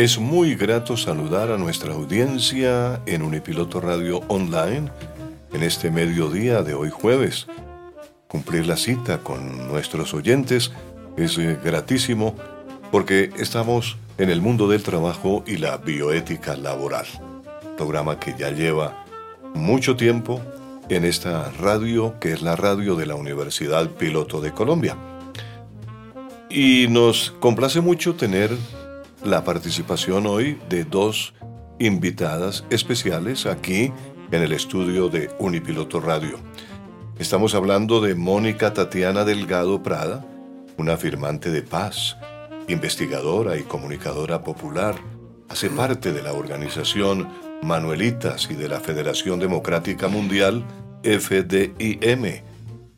Es muy grato saludar a nuestra audiencia en Unipiloto Radio Online en este mediodía de hoy jueves. Cumplir la cita con nuestros oyentes es eh, gratísimo porque estamos en el mundo del trabajo y la bioética laboral, programa que ya lleva mucho tiempo en esta radio que es la radio de la Universidad Piloto de Colombia. Y nos complace mucho tener la participación hoy de dos invitadas especiales aquí en el estudio de Unipiloto Radio. Estamos hablando de Mónica Tatiana Delgado Prada, una firmante de paz, investigadora y comunicadora popular. Hace parte de la organización Manuelitas y de la Federación Democrática Mundial, FDIM.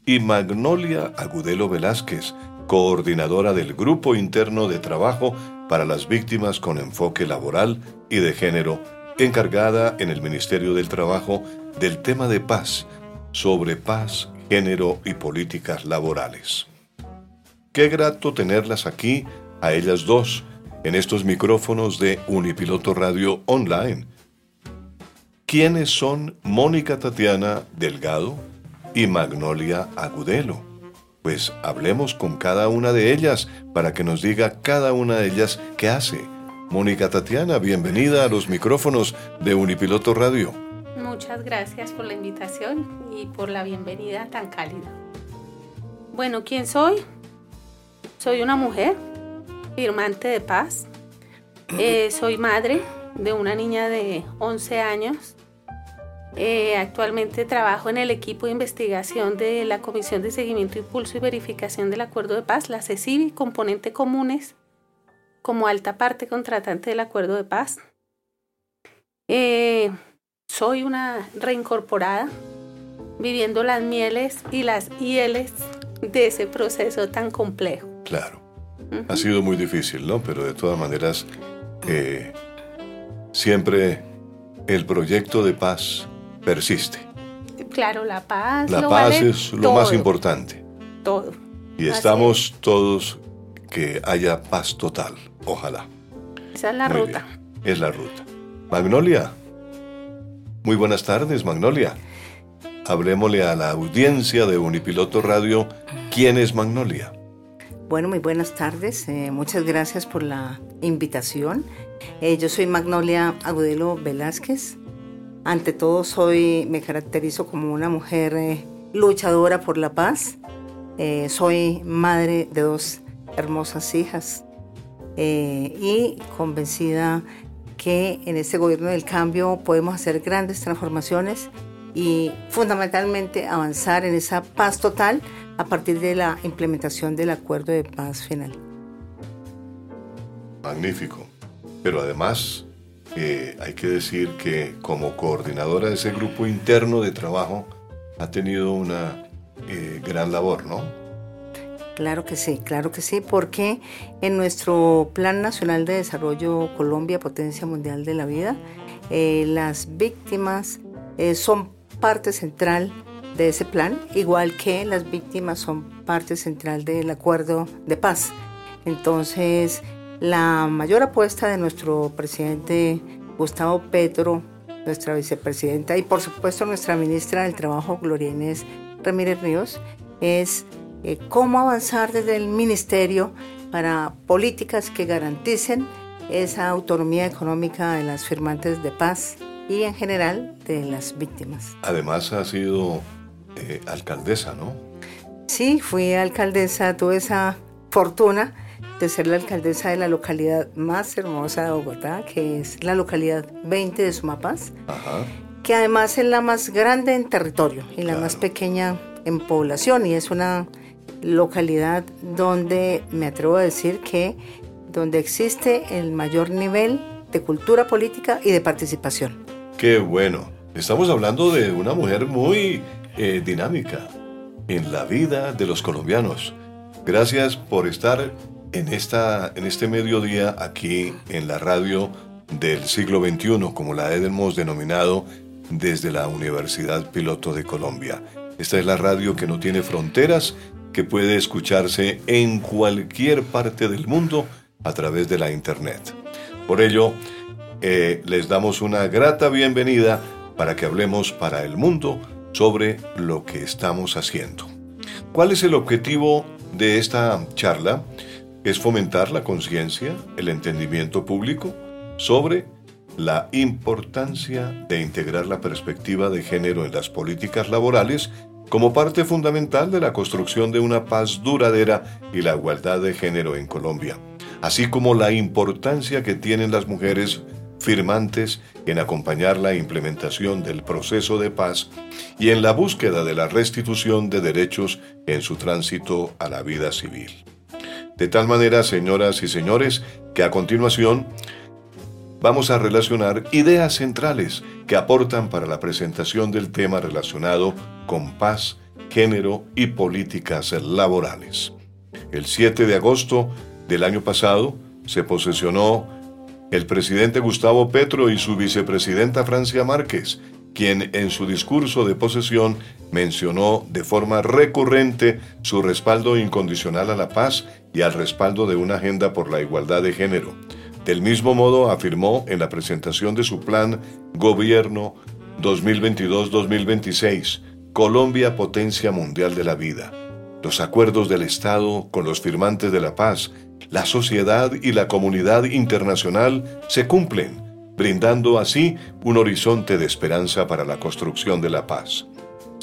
Y Magnolia Agudelo Velázquez, coordinadora del Grupo Interno de Trabajo para las Víctimas con Enfoque Laboral y de Género, encargada en el Ministerio del Trabajo del tema de paz, sobre paz, género y políticas laborales. Qué grato tenerlas aquí, a ellas dos, en estos micrófonos de Unipiloto Radio Online. ¿Quiénes son Mónica Tatiana Delgado y Magnolia Agudelo? Pues hablemos con cada una de ellas para que nos diga cada una de ellas qué hace. Mónica Tatiana, bienvenida a los micrófonos de Unipiloto Radio. Muchas gracias por la invitación y por la bienvenida tan cálida. Bueno, ¿quién soy? Soy una mujer, firmante de paz. Eh, soy madre de una niña de 11 años eh, actualmente trabajo en el equipo de investigación de la Comisión de Seguimiento, Impulso y Verificación del Acuerdo de Paz, la CECIBI, componente comunes, como alta parte contratante del Acuerdo de Paz. Eh, soy una reincorporada, viviendo las mieles y las hieles de ese proceso tan complejo. Claro. Ha sido muy difícil, ¿no? Pero de todas maneras, eh, siempre el proyecto de paz persiste. Claro, la paz. La paz es lo más importante. Todo. Y estamos todos que haya paz total, ojalá. Esa es la ruta. Es la ruta. Magnolia. Muy buenas tardes, Magnolia. Hablemosle a la audiencia de Unipiloto Radio. ¿Quién es Magnolia? Bueno, muy buenas tardes. Eh, muchas gracias por la invitación. Eh, yo soy Magnolia Agudelo Velázquez. Ante todo soy, me caracterizo como una mujer eh, luchadora por la paz. Eh, soy madre de dos hermosas hijas eh, y convencida que en este gobierno del cambio podemos hacer grandes transformaciones y fundamentalmente avanzar en esa paz total a partir de la implementación del acuerdo de paz final. Magnífico. Pero además hay que decir que como coordinadora de ese grupo interno de trabajo ha tenido una eh, gran labor, ¿no? Claro que sí, claro que sí, porque en nuestro Plan Nacional de Desarrollo Colombia, Potencia Mundial de la Vida, eh, las víctimas eh, son parte central de ese plan, igual que las víctimas son parte central del acuerdo de paz. Entonces, la mayor apuesta de nuestro presidente Gustavo Petro, nuestra vicepresidenta y por supuesto nuestra ministra del Trabajo, Gloria Inés Ramírez Ríos, es eh, cómo avanzar desde el ministerio para políticas que garanticen esa autonomía económica de las firmantes de paz y en general de las víctimas. Además ha sido eh, alcaldesa, ¿no? Sí, fui alcaldesa, tuve esa fortuna de ser la alcaldesa de la localidad más hermosa de Bogotá, que es la localidad 20 de Sumapaz, que además es la más grande en territorio y la más pequeña en población y es una localidad donde me atrevo a decir que donde existe el mayor nivel de cultura política y de participación. Qué bueno. Estamos hablando de una mujer muy eh, dinámica en la vida de los colombianos. Gracias por estar en, esta, en este mediodía aquí en la radio del siglo XXI, como la hemos denominado desde la Universidad Piloto de Colombia. Esta es la radio que no tiene fronteras, que puede escucharse en cualquier parte del mundo a través de la Internet. Por ello, eh, les damos una grata bienvenida para que hablemos para el mundo sobre lo que estamos haciendo. ¿Cuál es el objetivo de esta charla? Es fomentar la conciencia, el entendimiento público sobre la importancia de integrar la perspectiva de género en las políticas laborales como parte fundamental de la construcción de una paz duradera y la igualdad de género en Colombia, así como la importancia que tienen las mujeres firmantes en acompañar la implementación del proceso de paz y en la búsqueda de la restitución de derechos en su tránsito a la vida civil. De tal manera, señoras y señores, que a continuación vamos a relacionar ideas centrales que aportan para la presentación del tema relacionado con paz, género y políticas laborales. El 7 de agosto del año pasado se posesionó el presidente Gustavo Petro y su vicepresidenta Francia Márquez, quien en su discurso de posesión mencionó de forma recurrente su respaldo incondicional a la paz y al respaldo de una agenda por la igualdad de género. Del mismo modo afirmó en la presentación de su plan Gobierno 2022-2026, Colombia Potencia Mundial de la Vida. Los acuerdos del Estado con los firmantes de la paz la sociedad y la comunidad internacional se cumplen, brindando así un horizonte de esperanza para la construcción de la paz.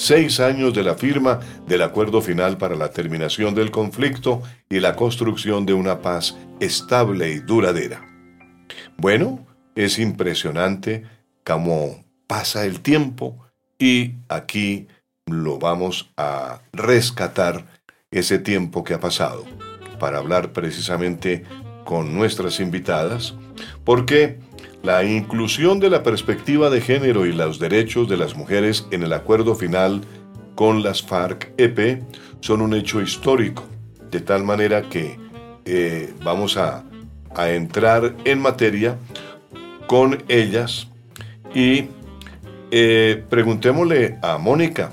Seis años de la firma del acuerdo final para la terminación del conflicto y la construcción de una paz estable y duradera. Bueno, es impresionante cómo pasa el tiempo y aquí lo vamos a rescatar ese tiempo que ha pasado para hablar precisamente con nuestras invitadas, porque la inclusión de la perspectiva de género y los derechos de las mujeres en el acuerdo final con las FARC-EP son un hecho histórico, de tal manera que eh, vamos a, entrar en materia con ellas y eh, preguntémosle a Mónica,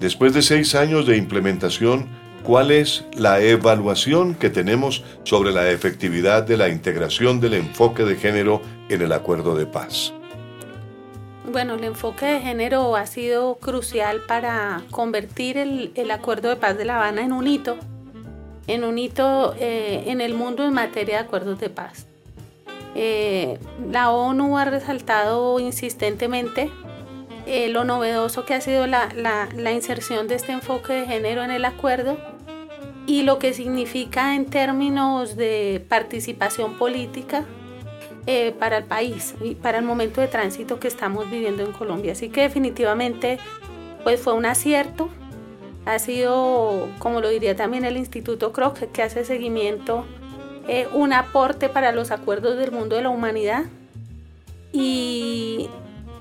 después de seis años de implementación, ¿Cuál es la evaluación que tenemos sobre la efectividad de la integración del enfoque de género en el acuerdo de paz? Bueno, el enfoque de género ha sido crucial para convertir el, acuerdo de paz de La Habana en un hito, en un hito eh, en el mundo en materia de acuerdos de paz. Eh, la ONU ha resaltado insistentemente eh, lo novedoso que ha sido la, la, inserción de este enfoque de género en el acuerdo y lo que significa en términos de participación política eh, para el país y para el momento de tránsito que estamos viviendo en Colombia. Así que definitivamente pues fue un acierto. Ha sido, como lo diría también el Instituto Kroc, que hace seguimiento, eh, un aporte para los acuerdos del mundo de la humanidad y,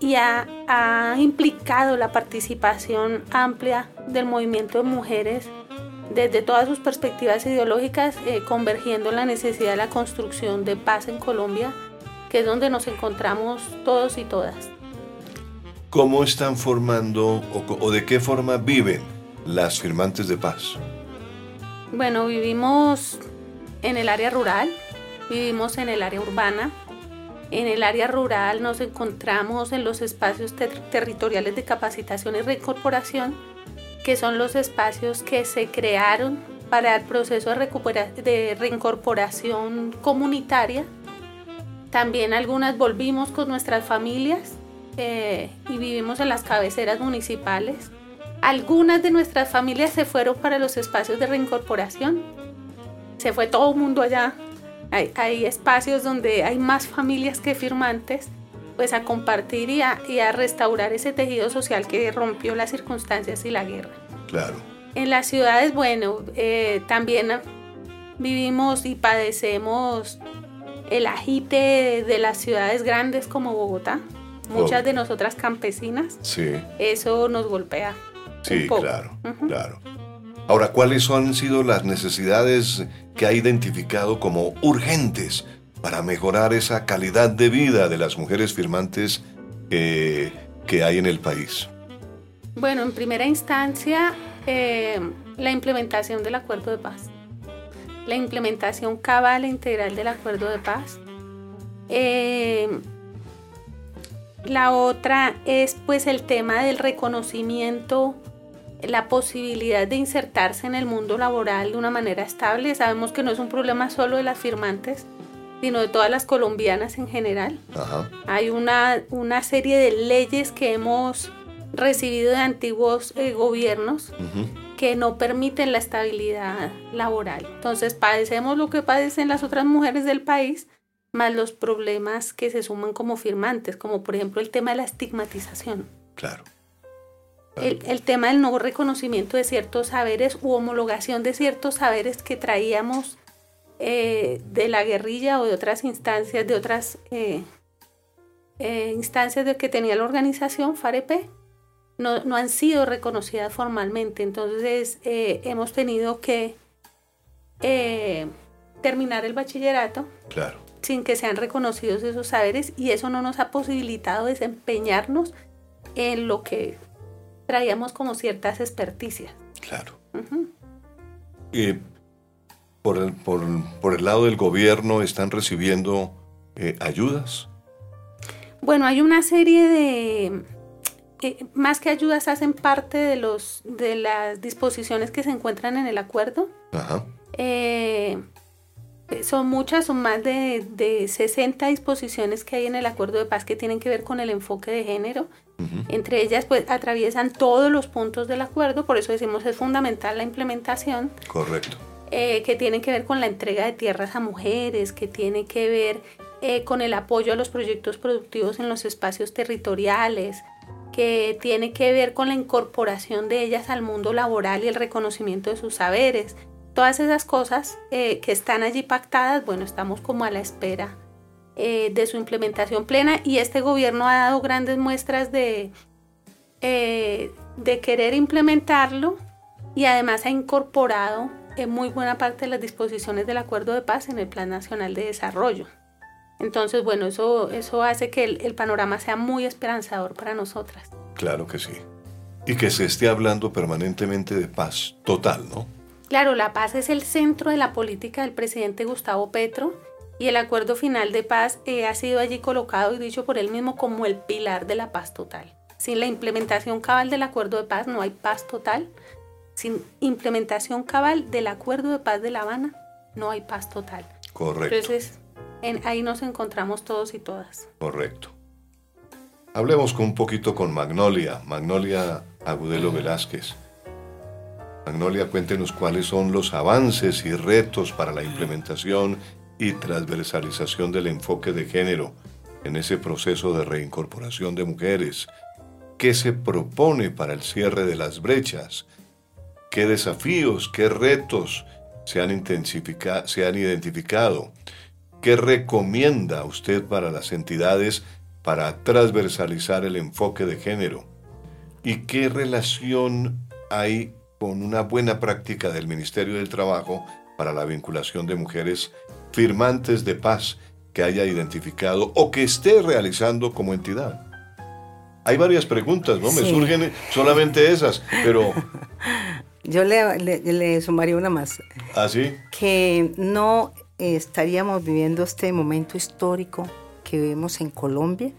y ha, ha implicado la participación amplia del movimiento de mujeres desde todas sus perspectivas ideológicas, eh, convergiendo en la necesidad de la construcción de paz en Colombia, que es donde nos encontramos todos y todas. ¿Cómo están formando o, de qué forma viven las firmantes de paz? Bueno, vivimos en el área rural, vivimos en el área urbana. En el área rural nos encontramos en los espacios territoriales de capacitación y reincorporación que son los espacios que se crearon para el proceso de, de reincorporación comunitaria También algunas volvimos con nuestras familias eh, y vivimos en las cabeceras municipales. Algunas de nuestras familias se fueron para los espacios de reincorporación. Se fue todo el mundo allá. Hay, espacios donde hay más familias que firmantes, pues a compartir y a, restaurar ese tejido social que rompió las circunstancias y la guerra. Claro. En las ciudades, bueno, eh, también vivimos y padecemos el agite de las ciudades grandes como Bogotá, muchas de nosotras campesinas, sí. eso nos golpea. Sí, claro, claro. Ahora, ¿cuáles han sido las necesidades que ha identificado como urgentes para mejorar esa calidad de vida de las mujeres firmantes que, hay en el país? Bueno, en primera instancia, eh, la implementación del acuerdo de paz la implementación cabal e integral del acuerdo de paz. Eh, la otra es pues el tema del reconocimiento, la posibilidad de insertarse en el mundo laboral de una manera estable. Sabemos que no es un problema solo de las firmantes, sino de todas las colombianas en general. Hay una, una serie de leyes que hemos recibido de antiguos eh, gobiernos que no permiten la estabilidad laboral. Entonces padecemos lo que padecen las otras mujeres del país, más los problemas que se suman como firmantes, como por ejemplo el tema de la estigmatización. Claro. El, tema del no reconocimiento de ciertos saberes u homologación de ciertos saberes que traíamos eh, de la guerrilla o de otras instancias, de otras eh, eh, instancias de que tenía la organización FAREP no, han sido reconocidas formalmente. Entonces hemos tenido que terminar el bachillerato claro. sin que sean reconocidos esos saberes y eso no nos ha posibilitado desempeñarnos en lo que traíamos como ciertas experticias. Claro. Por, el, por, el lado del gobierno están recibiendo eh, ayudas. Bueno, hay una serie de, más que ayudas hacen parte de, los, de las disposiciones que se encuentran en el acuerdo. Eh, son muchas, son más de, de, 60 disposiciones que hay en el acuerdo de paz que tienen que ver con el enfoque de género. Entre ellas, pues atraviesan todos los puntos del acuerdo, por eso decimos es fundamental la implementación. Correcto. Eh, que tienen que ver con la entrega de tierras a mujeres, que tiene que ver eh, con el apoyo a los proyectos productivos en los espacios territoriales, que tiene que ver con la incorporación de ellas al mundo laboral y el reconocimiento de sus saberes. Todas esas cosas eh, que están allí pactadas, bueno, estamos como a la espera de su implementación plena y este gobierno ha dado grandes muestras de, de querer implementarlo y además ha incorporado en muy buena parte de las disposiciones del acuerdo de paz en el Plan Nacional de Desarrollo. Entonces, bueno, eso, eso hace que el, panorama sea muy esperanzador para nosotras. Claro que sí. Y que se esté hablando permanentemente de paz total, ¿no? Claro, la paz es el centro de la política del presidente Gustavo Petro y el acuerdo final de paz eh, ha sido allí colocado y dicho por él mismo como el pilar de la paz total. Sin la implementación cabal del acuerdo de paz no hay paz total. Sin implementación cabal del acuerdo de paz de La Habana no hay paz total. Correcto. Entonces, ahí nos encontramos todos y todas. Correcto. Hablemos un poquito con Magnolia, Magnolia Agudelo Velázquez. Magnolia, cuéntenos cuáles son los avances y retos para la implementación y transversalización del enfoque de género en ese proceso de reincorporación de mujeres. ¿Qué se propone para el cierre de las brechas? ¿Qué desafíos, qué retos se han, se han identificado? ¿Qué recomienda usted para las entidades para transversalizar el enfoque de género? ¿Y qué relación hay con una buena práctica del Ministerio del Trabajo para la vinculación de mujeres firmantes de paz que haya identificado o que esté realizando como entidad? Hay varias preguntas, ¿no? Me surgen solamente esas, pero... Yo le, le, sumaría una más. ¿Ah, sí? Que no estaríamos viviendo este momento histórico que vemos en Colombia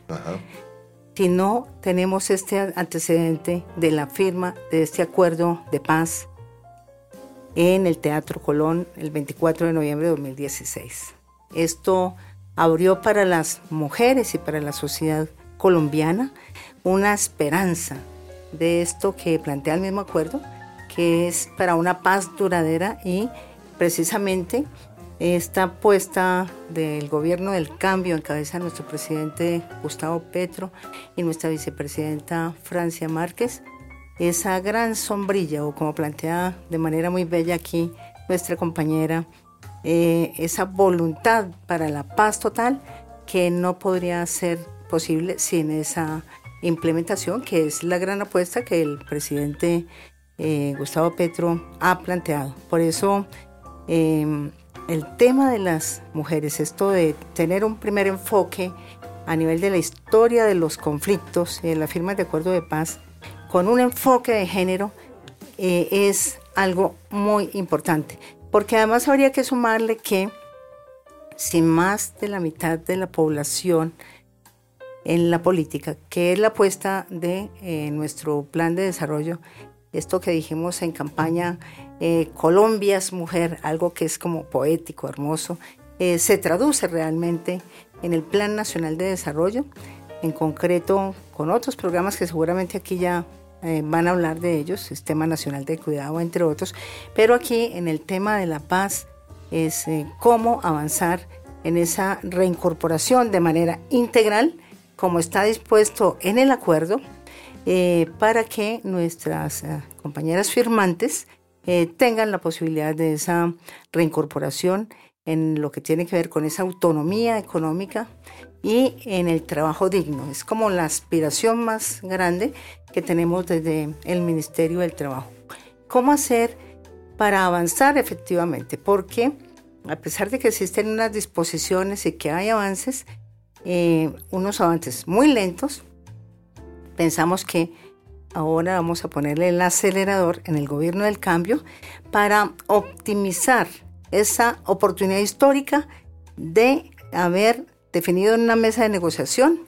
si no tenemos este antecedente de la firma de este acuerdo de paz en el Teatro Colón el 24 de noviembre de 2016. Esto abrió para las mujeres y para la sociedad colombiana una esperanza de esto que plantea el mismo acuerdo, que es para una paz duradera y precisamente esta apuesta del gobierno del cambio en cabeza de nuestro presidente Gustavo Petro y nuestra vicepresidenta Francia Márquez, esa gran sombrilla, o como plantea de manera muy bella aquí nuestra compañera, eh, esa voluntad para la paz total que no podría ser posible sin esa implementación, que es la gran apuesta que el presidente eh, Gustavo Petro ha planteado. Por eso em, el tema de las mujeres, esto de tener un primer enfoque a nivel de la historia de los conflictos, en la firma de acuerdo de paz, con un enfoque de género, eh, es algo muy importante. Porque además habría que sumarle que si más de la mitad de la población en la política, que es la apuesta de eh, nuestro plan de desarrollo, esto que dijimos en campaña, eh, Colombia es mujer, algo que es como poético, hermoso, eh, se traduce realmente en el Plan Nacional de Desarrollo, en concreto con otros programas que seguramente aquí ya van a hablar de ellos, Sistema Nacional de Cuidado, entre otros, pero aquí en el tema de la paz es cómo avanzar en esa reincorporación de manera integral como está dispuesto en el acuerdo, eh, para que nuestras eh, compañeras firmantes eh, tengan la posibilidad de esa reincorporación en lo que tiene que ver con esa autonomía económica y en el trabajo digno. Es como la aspiración más grande que tenemos desde el Ministerio del Trabajo. ¿Cómo hacer para avanzar efectivamente? Porque a pesar de que existen unas disposiciones y que hay avances, unos avances muy lentos. Pensamos que ahora vamos a ponerle el acelerador en el gobierno del cambio para optimizar esa oportunidad histórica de haber definido en una mesa de negociación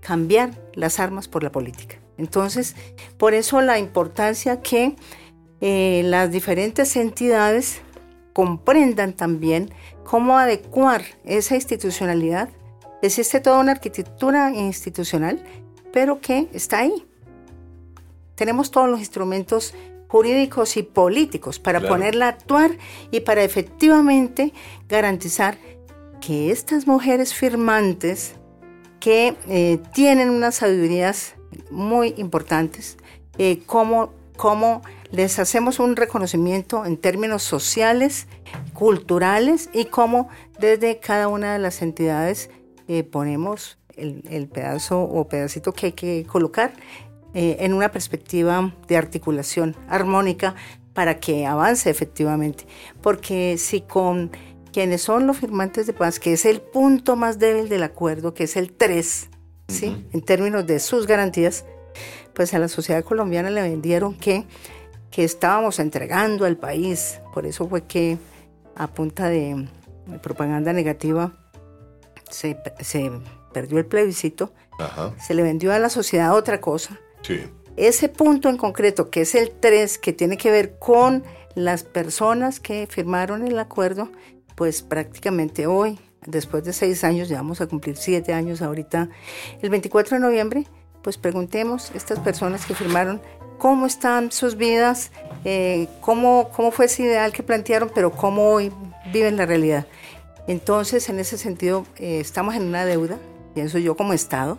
cambiar las armas por la política. Entonces, por eso la importancia que eh, las diferentes entidades comprendan también cómo adecuar esa institucionalidad Existe toda una arquitectura institucional, pero que está ahí. Tenemos todos los instrumentos jurídicos y políticos para ponerla a actuar y para efectivamente garantizar que estas mujeres firmantes que eh, tienen unas sabidurías muy importantes, eh, cómo les hacemos un reconocimiento en términos sociales, culturales y cómo desde cada una de las entidades eh, ponemos el, pedazo o pedacito que hay que colocar eh, en una perspectiva de articulación armónica para que avance efectivamente. Porque si con quienes son los firmantes de paz, que es el punto más débil del acuerdo, que es el 3, ¿sí? en términos de sus garantías, pues a la sociedad colombiana le vendieron que, que estábamos entregando al país. Por eso fue que a punta de propaganda negativa se, perdió el plebiscito, se le vendió a la sociedad otra cosa. Ese punto en concreto, que es el 3, que tiene que ver con las personas que firmaron el acuerdo, pues prácticamente hoy, después de seis años, ya vamos a cumplir siete años ahorita, el 24 de noviembre, pues preguntemos a estas personas que firmaron cómo están sus vidas, eh, cómo, cómo fue ese ideal que plantearon, pero cómo hoy viven la realidad. Entonces, en ese sentido, eh, estamos en una deuda, pienso yo como Estado,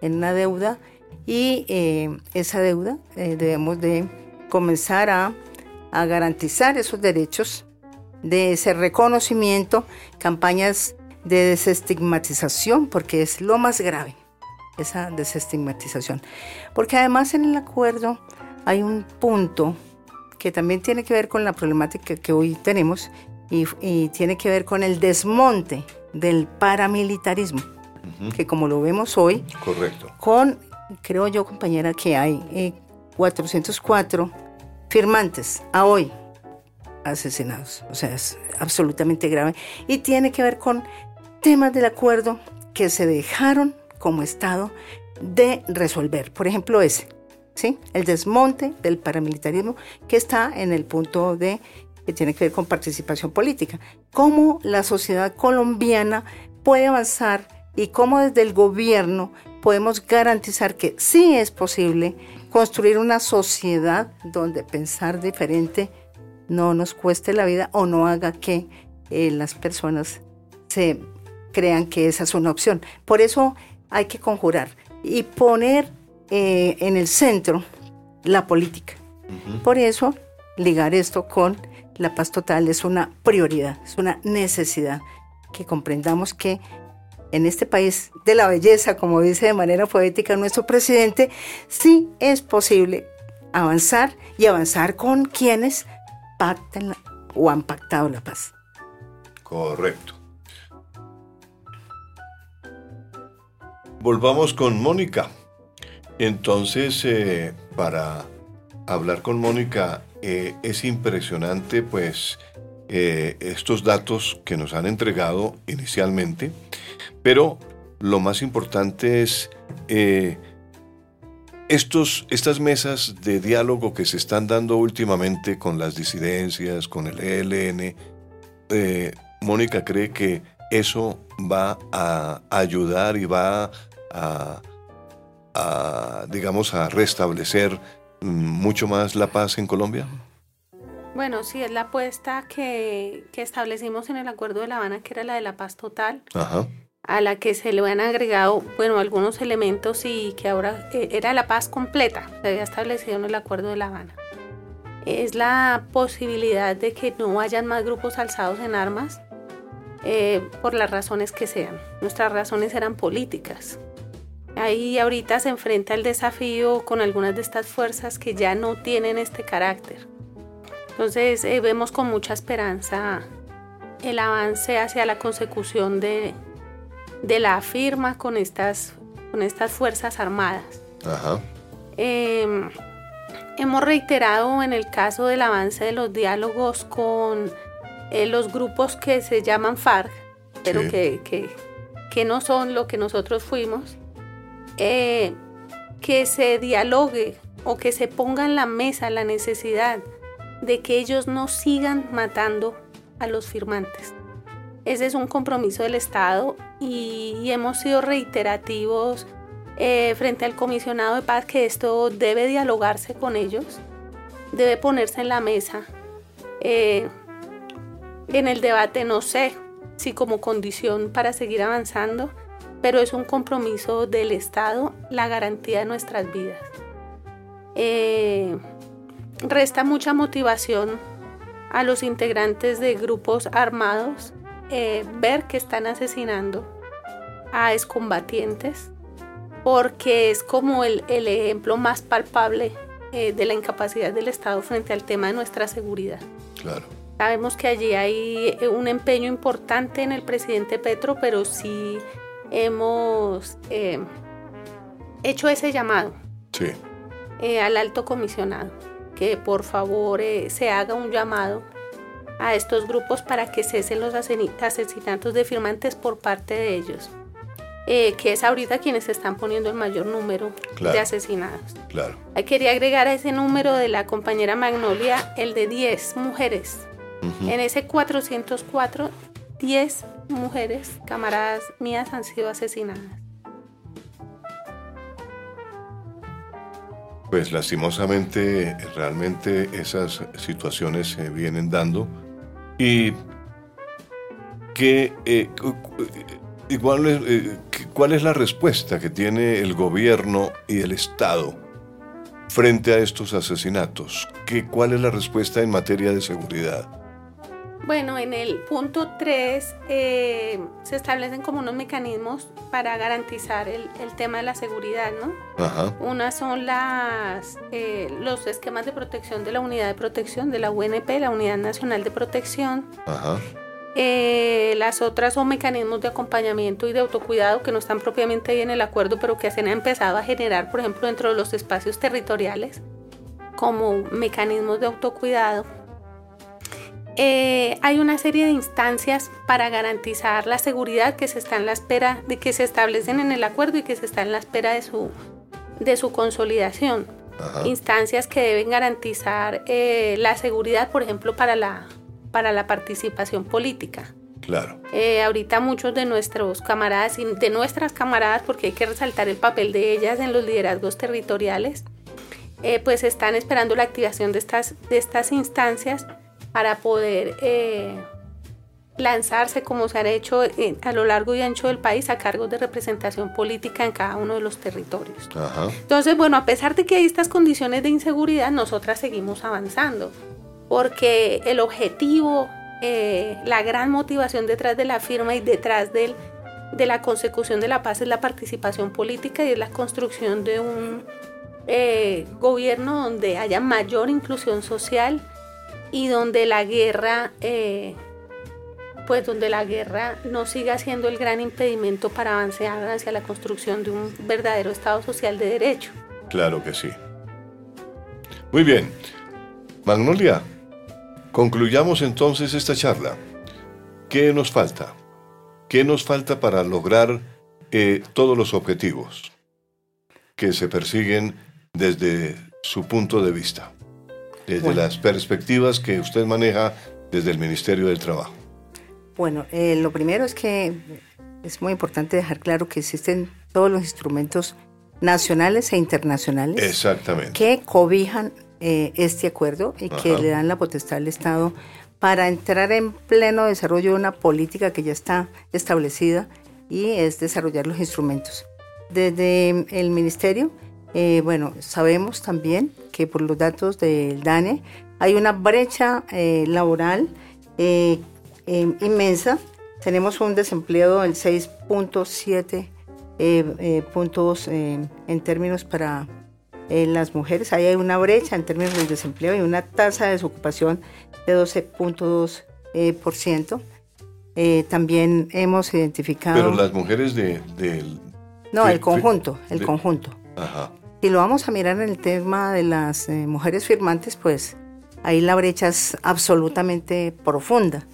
en una deuda y eh, esa deuda eh, debemos de comenzar a, a, garantizar esos derechos de ese reconocimiento, campañas de desestigmatización, porque es lo más grave, esa desestigmatización. Porque además en el acuerdo hay un punto que también tiene que ver con la problemática que hoy tenemos y, tiene que ver con el desmonte del paramilitarismo, que como lo vemos hoy, Correcto. con, creo yo compañera, que hay 404 eh, firmantes a hoy asesinados, o sea, es absolutamente grave, y tiene que ver con temas del acuerdo que se dejaron como Estado de resolver. Por ejemplo, ese, ¿sí? El desmonte del paramilitarismo que está en el punto de que tiene que ver con participación política. Cómo la sociedad colombiana puede avanzar y cómo desde el gobierno podemos garantizar que sí es posible construir una sociedad donde pensar diferente no nos cueste la vida o no haga que eh, las personas se crean que esa es una opción. Por eso hay que conjurar y poner eh, en el centro la política. Por eso ligar esto con la paz total es una prioridad, es una necesidad que comprendamos que en este país de la belleza, como dice de manera poética nuestro presidente, sí es posible avanzar y avanzar con quienes pacten o han pactado la paz. Correcto. Volvamos con Mónica. Entonces, eh, para hablar con Mónica, eh, es impresionante, pues, eh, estos datos que nos han entregado inicialmente, pero lo más importante es estos, estas mesas de diálogo que se están dando últimamente con las disidencias, con el ELN. Mónica cree que eso va a ayudar y va a digamos, a restablecer mm, mucho más la paz en Colombia? Bueno, sí, es la apuesta que, establecimos en el Acuerdo de La Habana, que era la de la paz total, a la que se le han agregado, bueno, algunos elementos y que ahora eh, era la paz completa, se había establecido en el Acuerdo de La Habana. Es la posibilidad de que no hayan más grupos alzados en armas eh, por las razones que sean. Nuestras razones eran políticas. Ahí ahorita se enfrenta el desafío con algunas de estas fuerzas que ya no tienen este carácter. Entonces eh, vemos con mucha esperanza el avance hacia la consecución de, la firma con estas, con estas fuerzas armadas. Em, hemos reiterado en el caso del avance de los diálogos con eh, los grupos que se llaman FARC, pero que, que no son lo que nosotros fuimos eh, que se dialogue o que se ponga en la mesa la necesidad de que ellos no sigan matando a los firmantes. Ese es un compromiso del Estado y, hemos sido reiterativos eh, frente al comisionado de paz que esto debe dialogarse con ellos, debe ponerse en la mesa. Eh, en el debate no sé si como condición para seguir avanzando, pero es un compromiso del Estado la garantía de nuestras vidas. Eh, resta mucha motivación a los integrantes de grupos armados eh, ver que están asesinando a excombatientes porque es como el, ejemplo más palpable eh, de la incapacidad del Estado frente al tema de nuestra seguridad. Claro. Sabemos que allí hay un empeño importante en el presidente Petro, pero sí hemos eh, hecho ese llamado eh, al alto comisionado, que por favor eh, se haga un llamado a estos grupos para que cesen los asesinatos de firmantes por parte de ellos, que es ahorita quienes están poniendo el mayor número de asesinados. Claro. Quería agregar a ese número de la compañera Magnolia el de 10 mujeres. En ese 404 10 mujeres, camaradas mías, han sido asesinadas. Pues lastimosamente, realmente esas situaciones se vienen dando y que eh, igual, eh, ¿cuál es la respuesta que tiene el gobierno y el Estado frente a estos asesinatos? ¿Qué, ¿Cuál es la respuesta en materia de seguridad? Bueno, en el punto 3 eh, se establecen como unos mecanismos para garantizar el, tema de la seguridad, ¿no? Ajá. Una son las, eh, los esquemas de protección de la unidad de protección de la UNP, la Unidad Nacional de Protección. Ajá. Eh, las otras son mecanismos de acompañamiento y de autocuidado que no están propiamente ahí en el acuerdo, pero que se han empezado a generar, por ejemplo, dentro de los espacios territoriales, como mecanismos de autocuidado. Eh, hay una serie de instancias para garantizar la seguridad que se está en la espera de que se establecen en el acuerdo y que se está en la espera de su, de su consolidación. Instancias que deben garantizar eh, la seguridad, por ejemplo, para la, para la participación política. Claro. Eh, ahorita muchos de nuestros camaradas y de nuestras camaradas, porque hay que resaltar el papel de ellas en los liderazgos territoriales, eh, pues están esperando la activación de estas, de estas instancias para poder eh, lanzarse como se han hecho a lo largo y ancho del país a cargos de representación política en cada uno de los territorios. Entonces, bueno, a pesar de que hay estas condiciones de inseguridad, nosotras seguimos avanzando, porque el objetivo, eh, la gran motivación detrás de la firma y detrás del, de la consecución de la paz es la participación política y es la construcción de un eh, gobierno donde haya mayor inclusión social y donde la guerra... Eh, pues donde la guerra no siga siendo el gran impedimento para avanzar hacia la construcción de un verdadero Estado social de derecho. Claro que sí. Muy bien. Magnolia, concluyamos entonces esta charla. ¿Qué nos falta? ¿Qué nos falta para lograr eh, todos los objetivos que se persiguen desde su punto de vista, desde las perspectivas que usted maneja desde el Ministerio del Trabajo? Bueno, eh, lo primero es que es muy importante dejar claro que existen todos los instrumentos nacionales e internacionales Exactamente. que cobijan eh, este acuerdo y que le dan la potestad al Estado para entrar en pleno desarrollo de una política que ya está establecida y es desarrollar los instrumentos. Desde el Ministerio, eh, bueno, sabemos también que por los datos del DANE hay una brecha laboral Em, inmensa. Tenemos un desempleo del 6.7 eh, eh, puntos em, en términos para eh, las mujeres. Ahí hay una brecha en términos del desempleo y una tasa de desocupación de 12.2%. también hemos identificado... Pero las mujeres de... no, el conjunto, el conjunto. Ajá. Si lo vamos a mirar en el tema de las mujeres firmantes, pues ahí la brecha es absolutamente profunda,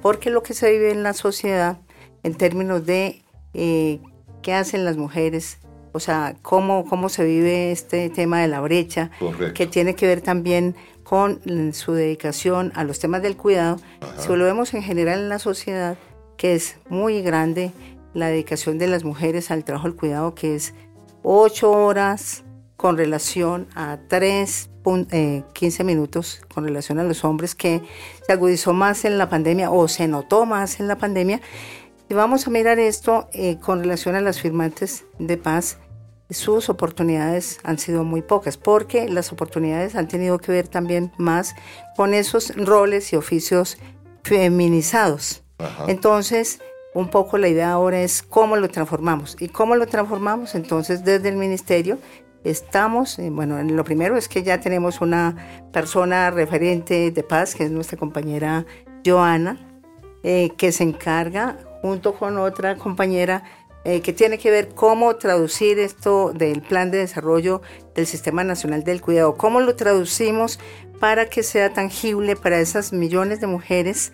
porque lo que se vive en la sociedad en términos de eh, qué hacen las mujeres, o sea, cómo, cómo se vive este tema de la brecha, que tiene que ver también con su dedicación a los temas del cuidado. Si lo vemos en general en la sociedad, que es muy grande la dedicación de las mujeres al trabajo del cuidado, que es ocho horas con relación a tres 15 eh, minutos con relación a los hombres que se agudizó más en la pandemia o se notó más en la pandemia. Y vamos a mirar esto eh, con relación a las firmantes de paz. Sus oportunidades han sido muy pocas porque las oportunidades han tenido que ver también más con esos roles y oficios feminizados. Entonces, un poco la idea ahora es cómo lo transformamos. ¿Y cómo lo transformamos? Entonces, desde el ministerio estamos, eh, bueno, lo primero es que ya tenemos una persona referente de paz, que es nuestra compañera Joana, eh, que se encarga junto con otra compañera eh, que tiene que ver cómo traducir esto del plan de desarrollo del Sistema Nacional del Cuidado, cómo lo traducimos para que sea tangible para esas millones de mujeres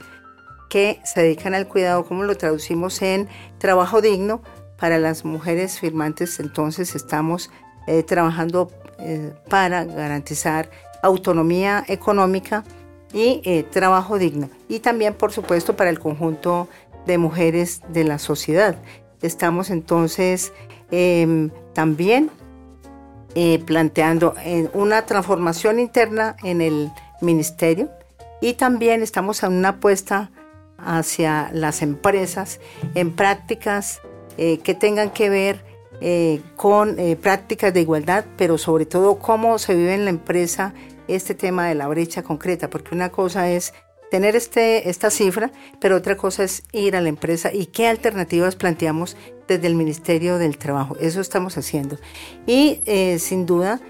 que se dedican al cuidado, cómo lo traducimos en trabajo digno para las mujeres firmantes. Entonces estamos eh, trabajando eh, para garantizar autonomía económica y eh, trabajo digno. Y también, por supuesto, para el conjunto de mujeres de la sociedad. Estamos entonces em, también planteando una transformación interna en el ministerio y también estamos en una apuesta hacia las empresas en prácticas que tengan que ver eh, con eh, prácticas de igualdad, pero sobre todo cómo se vive en la empresa este tema de la brecha concreta, porque una cosa es tener este, esta cifra, pero otra cosa es ir a la empresa y qué alternativas planteamos desde el Ministerio del Trabajo. Eso estamos haciendo. Y eh, sin duda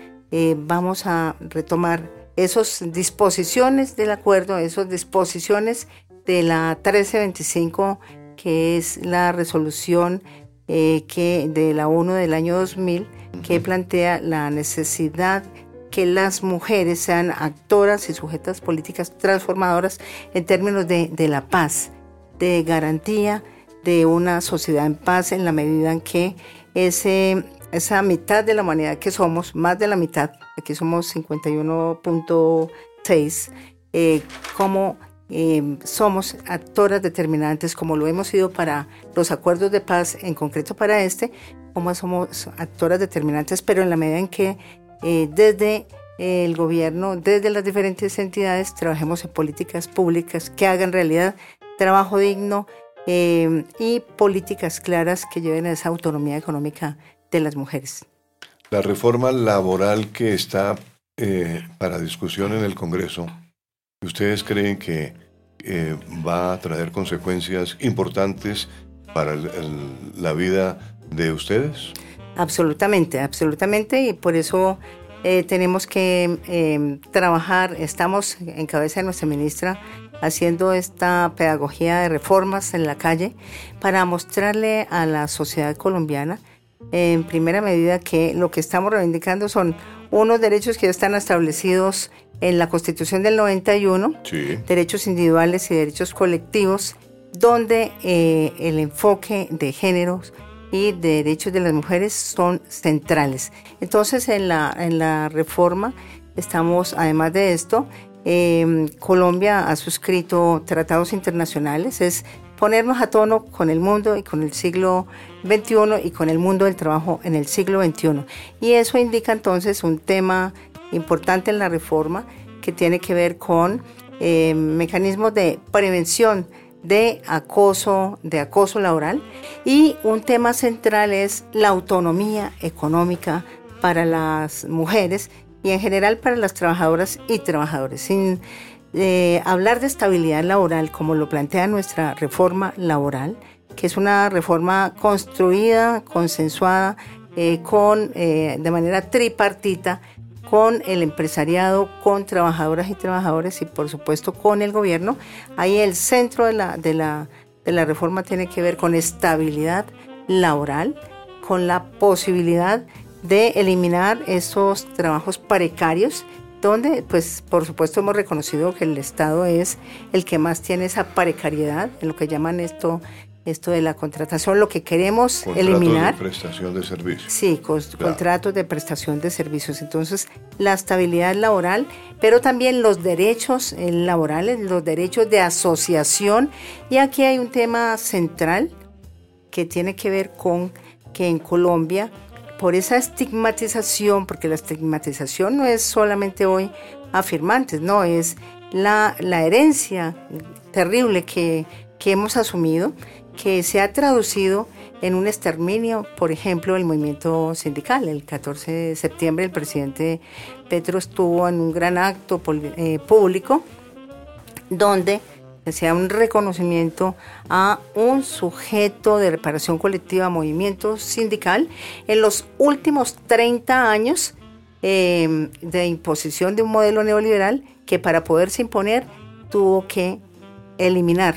vamos a retomar esas disposiciones del acuerdo, esas disposiciones de la 1325, que es la resolución eh, que de la ONU del año 2000 que plantea la necesidad que las mujeres sean actoras y sujetas políticas transformadoras en términos de, de la paz, de garantía de una sociedad en paz en la medida en que ese, esa mitad de la humanidad que somos, más de la mitad, aquí somos 51.6, eh, cómo eh, somos actoras determinantes, como lo hemos sido para los acuerdos de paz, en concreto para este, como somos actoras determinantes, pero en la medida en que eh, desde el gobierno, desde las diferentes entidades, trabajemos en políticas públicas que hagan realidad trabajo digno eh, y políticas claras que lleven a esa autonomía económica de las mujeres. La reforma laboral que está eh, para discusión en el Congreso, ¿ustedes creen que eh, va a traer consecuencias importantes para la vida de ustedes? Absolutamente, absolutamente, y por eso eh, tenemos que trabajar, estamos en cabeza de nuestra ministra haciendo esta pedagogía de reformas en la calle para mostrarle a la sociedad colombiana en primera medida que lo que estamos reivindicando son unos derechos que ya están establecidos en la Constitución del 91, derechos individuales y derechos colectivos, donde eh, el enfoque de géneros y de derechos de las mujeres son centrales. Entonces, en la, en la reforma estamos, además de esto, eh, Colombia ha suscrito tratados internacionales, es ponernos a tono con el mundo y con el siglo XXI y con el mundo del trabajo en el siglo XXI. Y eso indica entonces un tema importante en la reforma que tiene que ver con eh, mecanismos de prevención de acoso, de acoso laboral y un tema central es la autonomía económica para las mujeres y en general para las trabajadoras y trabajadores. Sin eh, hablar de estabilidad laboral, como lo plantea nuestra reforma laboral, que es una reforma construida, consensuada, eh, con, eh, de manera tripartita con el empresariado, con trabajadoras y trabajadores y por supuesto con el gobierno. Ahí el centro de la, de la, de la reforma tiene que ver con estabilidad laboral, con la posibilidad de eliminar esos trabajos precarios donde pues por supuesto hemos reconocido que el Estado es el que más tiene esa precariedad, en lo que llaman esto esto de la contratación, lo que queremos eliminar. de prestación de servicios. Sí, contratos de prestación de servicios. Entonces, la estabilidad laboral, pero también los derechos eh, laborales, los derechos de asociación. Y aquí hay un tema central que tiene que ver con que en Colombia por esa estigmatización, porque la estigmatización no es solamente hoy afirmantes, no, es la, herencia terrible que, hemos asumido, que se ha traducido en un exterminio, por ejemplo, el movimiento sindical. El 14 de septiembre el presidente Petro estuvo en un gran acto eh, público donde sea un reconocimiento a un sujeto de reparación colectiva, movimiento sindical, en los últimos 30 años em, de imposición de un modelo neoliberal que para poderse imponer tuvo que eliminar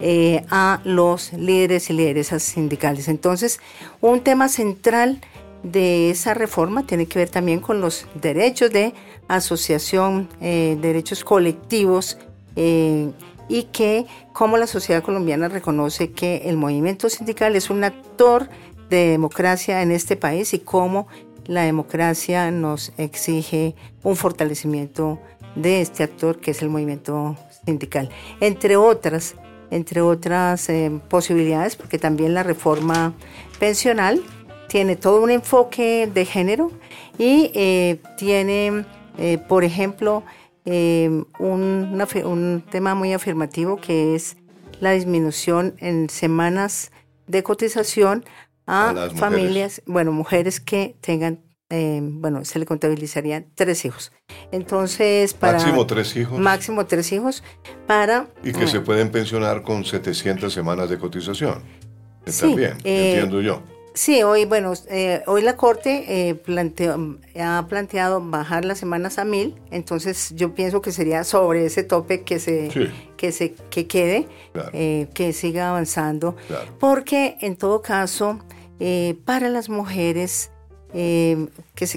eh, a los líderes y lideresas sindicales. Entonces, un tema central de esa reforma tiene que ver también con los derechos de asociación, eh, derechos colectivos, eh, y que como la sociedad colombiana reconoce que el movimiento sindical es un actor de democracia en este país y cómo la democracia nos exige un fortalecimiento de este actor que es el movimiento sindical. Entre otras, entre otras eh, posibilidades, porque también la reforma pensional tiene todo un enfoque de género y eh, tiene, por ejemplo, Em, un, un tema muy afirmativo que es la disminución en semanas de cotización a, familias, bueno, mujeres que tengan, em, bueno, se le contabilizarían tres hijos. Entonces, para... Máximo tres hijos. Máximo tres hijos para... Y que se pueden pensionar con 700 semanas de cotización. Bien, eh, entiendo yo. Sí, hoy, bueno, eh, hoy la Corte eh, ha planteado bajar las semanas a mil, entonces yo pienso que sería sobre ese tope que se, que se que quede, que siga avanzando, porque en todo caso, para las mujeres, que,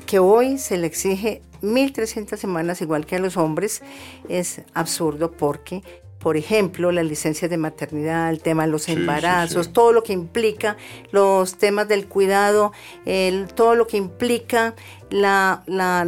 que hoy se le exige 1.300 semanas igual que a los hombres, es absurdo porque por ejemplo, las licencias de maternidad, el tema de los embarazos, todo lo que implica los temas del cuidado, el, todo lo que implica la,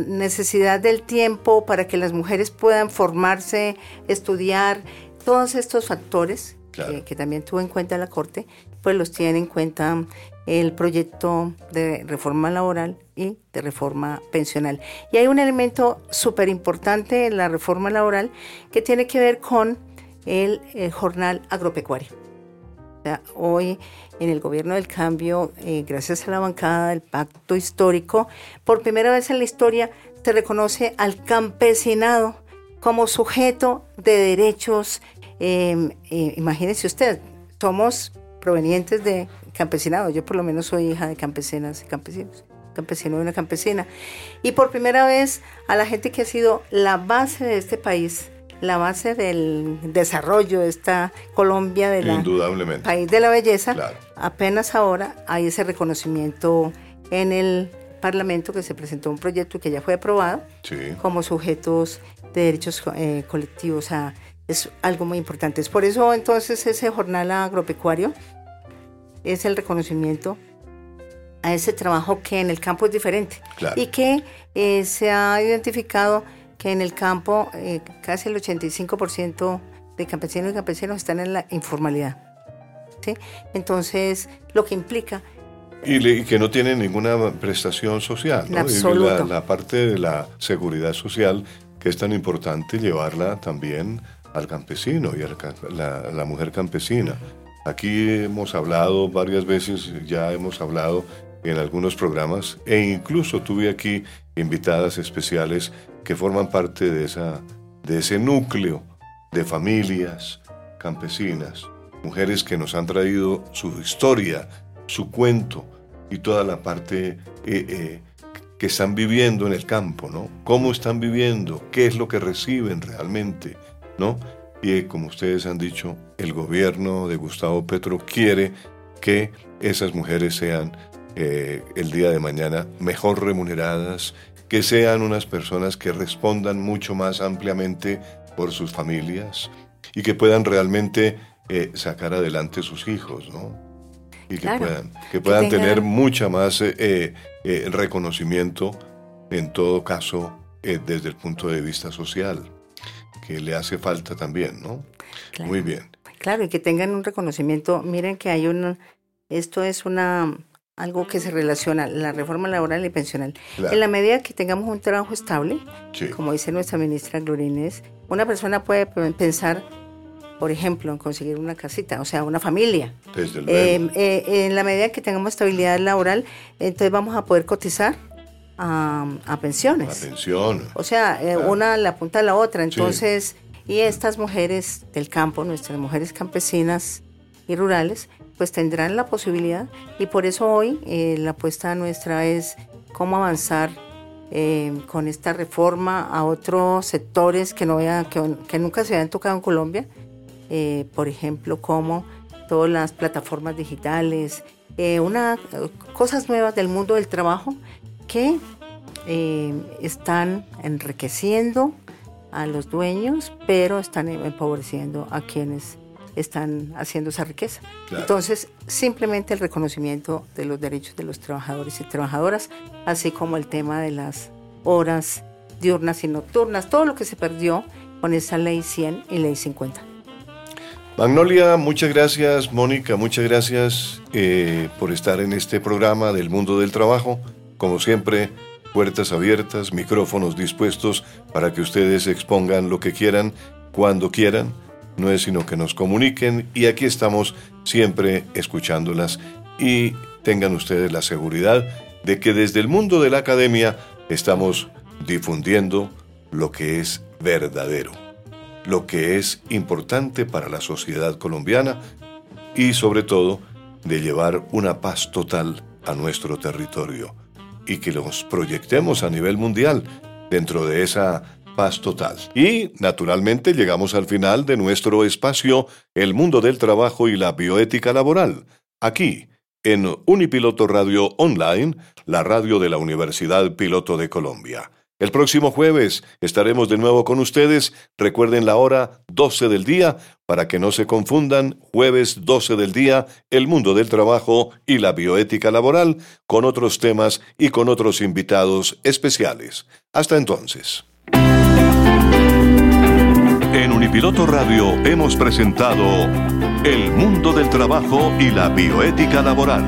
necesidad del tiempo para que las mujeres puedan formarse, estudiar, todos estos factores que, también tuvo en cuenta la Corte, pues los tiene en cuenta el proyecto de reforma laboral y de reforma pensional. Y hay un elemento súper importante en la reforma laboral que tiene que ver con el, jornal agropecuario. hoy en el gobierno del cambio, eh, gracias a la bancada del pacto histórico, por primera vez en la historia se reconoce al campesinado como sujeto de derechos. Em, eh, imagínense usted, somos provenientes de campesinado, yo por lo menos soy hija de campesinas y campesinos campesino y una campesina. Y por primera vez a la gente que ha sido la base de este país, la base del desarrollo de esta Colombia de la país de la belleza, apenas ahora hay ese reconocimiento en el Parlamento que se presentó un proyecto que ya fue aprobado como sujetos de derechos eh, colectivos. Es algo muy importante. Es por eso entonces ese jornal agropecuario es el reconocimiento a ese trabajo que en el campo es diferente y que eh, se ha identificado que en el campo eh, casi el 85% de campesinos y campesinos están en la informalidad. ¿sí? Entonces, lo que implica... Y, que no tienen ninguna prestación social. ¿no? la, la, parte de la seguridad social, que es tan importante llevarla también al campesino y a la, mujer campesina. Aquí hemos hablado varias veces, ya hemos hablado en algunos programas e incluso tuve aquí invitadas especiales que forman parte de, esa, de ese núcleo de familias campesinas, mujeres que nos han traído su historia, su cuento y toda la parte eh, eh, que están viviendo en el campo, ¿no? ¿Cómo están viviendo? ¿Qué es lo que reciben realmente? ¿No? Y eh, como ustedes han dicho, el gobierno de Gustavo Petro quiere que esas mujeres sean el día de mañana mejor remuneradas que sean unas personas que respondan mucho más ampliamente por sus familias y que puedan realmente eh, sacar adelante sus hijos, ¿no? Y que puedan, que puedan tener mucha más eh, eh, reconocimiento, en todo caso, desde el punto de vista social, que le hace falta también, ¿no? Muy bien. Claro, y que tengan un reconocimiento. Miren que hay un, esto es una algo que se relaciona la reforma laboral y pensional. En la medida que tengamos un trabajo estable, como dice nuestra ministra Glorines, una persona puede pensar, por ejemplo, en conseguir una casita, o sea, una familia. Desde eh, eh, en la medida que tengamos estabilidad laboral, entonces vamos a poder cotizar a, pensiones. A pensiones. O sea, eh, una la punta a la otra. Entonces, y estas mujeres del campo, nuestras mujeres campesinas y rurales, pues tendrán la posibilidad y por eso hoy eh, la apuesta nuestra es cómo avanzar eh, con esta reforma a otros sectores que, no que, nunca se habían tocado en Colombia, eh, por ejemplo, como todas las plataformas digitales, una, cosas nuevas del mundo del trabajo que están enriqueciendo a los dueños, pero están empobreciendo a quienes están haciendo esa riqueza. Entonces, simplemente el reconocimiento de los derechos de los trabajadores y trabajadoras, así como el tema de las horas diurnas y nocturnas, todo lo que se perdió con esa ley 100 y ley 50. Magnolia, muchas gracias. Mónica, muchas gracias eh, por estar en este programa del mundo del trabajo. Como siempre, puertas abiertas, micrófonos dispuestos para que ustedes expongan lo que quieran, cuando quieran. No es sino que nos comuniquen y aquí estamos siempre escuchándolas. Y tengan ustedes la seguridad de que desde el mundo de la academia estamos difundiendo lo que es verdadero, lo que es importante para la sociedad colombiana y sobre todo de llevar una paz total a nuestro territorio y que los proyectemos a nivel mundial dentro de esa paz total. Y, naturalmente, llegamos al final de nuestro espacio El mundo del trabajo y la bioética laboral, aquí, en Unipiloto Radio Online, la radio de la Universidad Piloto de Colombia. El próximo jueves estaremos de nuevo con ustedes. Recuerden la hora 12 del día para que no se confundan. Jueves 12 del día, el mundo del trabajo y la bioética laboral con otros temas y con otros invitados especiales. Hasta entonces. En Unipiloto Radio hemos presentado El mundo del trabajo y la bioética laboral.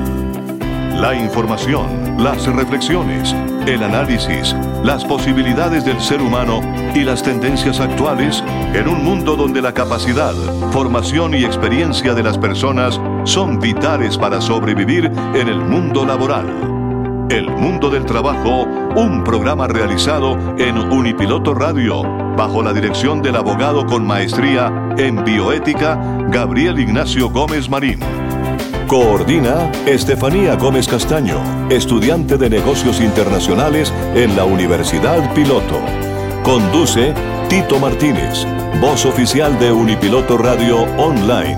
La información, las reflexiones, el análisis, las posibilidades del ser humano y las tendencias actuales en un mundo donde la capacidad, formación y experiencia de las personas son vitales para sobrevivir en el mundo laboral. El Mundo del Trabajo, un programa realizado en Unipiloto Radio, bajo la dirección del abogado con maestría en bioética, Gabriel Ignacio Gómez Marín. Coordina Estefanía Gómez Castaño, estudiante de negocios internacionales en la Universidad Piloto. Conduce Tito Martínez, voz oficial de Unipiloto Radio Online.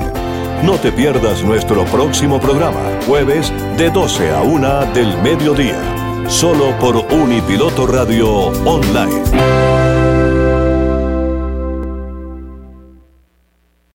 No te pierdas nuestro próximo programa, jueves de 12 a 1 del mediodía, solo por Unipiloto Radio Online.